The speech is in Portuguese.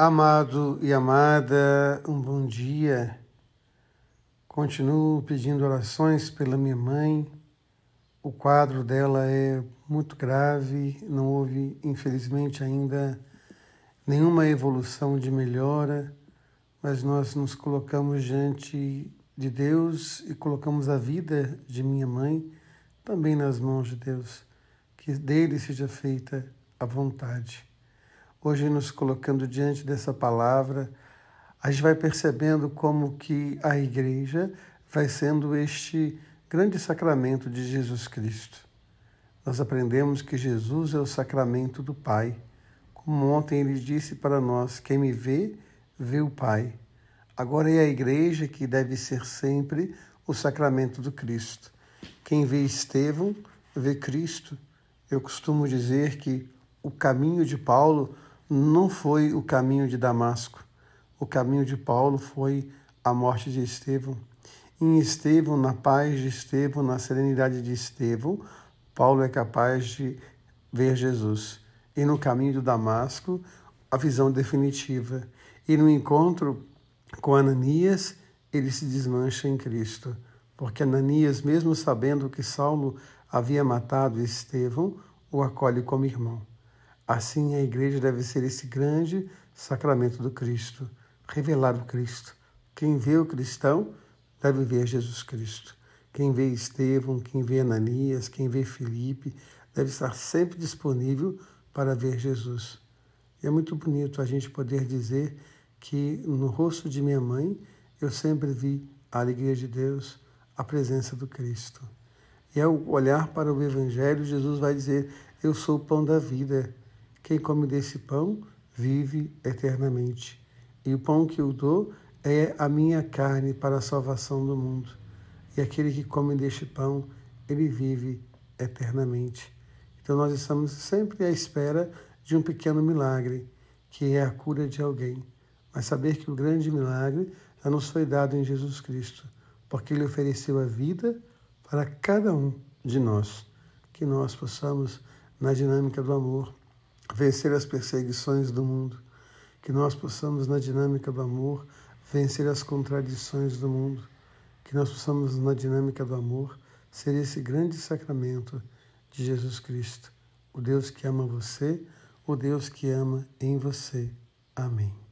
Amado e amada, um bom dia. Continuo pedindo orações pela minha mãe. O quadro dela é muito grave, não houve, infelizmente, ainda nenhuma evolução de melhora, mas nós nos colocamos diante de Deus e colocamos a vida de minha mãe também nas mãos de Deus. Que dele seja feita a vontade. Hoje, nos colocando diante dessa palavra, a gente vai percebendo como que a igreja vai sendo este grande sacramento de Jesus Cristo. Nós aprendemos que Jesus é o sacramento do Pai. Como ontem ele disse para nós: quem me vê, vê o Pai. Agora é a igreja que deve ser sempre o sacramento do Cristo. Quem vê Estevão, vê Cristo. Eu costumo dizer que o caminho de Paulo não foi o caminho de Damasco. O caminho de Paulo foi a morte de Estevão. Em Estevão, na paz de Estevão, na serenidade de Estevão, Paulo é capaz de ver Jesus. E no caminho do Damasco, a visão definitiva. E no encontro com Ananias, ele se desmancha em Cristo. Porque Ananias, mesmo sabendo que Saulo havia matado Estevão, o acolhe como irmão. Assim, a igreja deve ser esse grande sacramento do Cristo, revelar o Cristo. Quem vê o cristão deve ver Jesus Cristo. Quem vê Estevão, quem vê Ananias, quem vê Felipe, deve estar sempre disponível para ver Jesus. E é muito bonito a gente poder dizer que no rosto de minha mãe eu sempre vi a alegria de Deus, a presença do Cristo. E ao olhar para o Evangelho, Jesus vai dizer: Eu sou o pão da vida. Quem come desse pão vive eternamente. E o pão que eu dou é a minha carne para a salvação do mundo. E aquele que come deste pão, ele vive eternamente. Então nós estamos sempre à espera de um pequeno milagre, que é a cura de alguém. Mas saber que o grande milagre já nos foi dado em Jesus Cristo, porque ele ofereceu a vida para cada um de nós. Que nós possamos, na dinâmica do amor, vencer as perseguições do mundo, que nós possamos, na dinâmica do amor, vencer as contradições do mundo, que nós possamos, na dinâmica do amor, ser esse grande sacramento de Jesus Cristo, o Deus que ama você, o Deus que ama em você. Amém.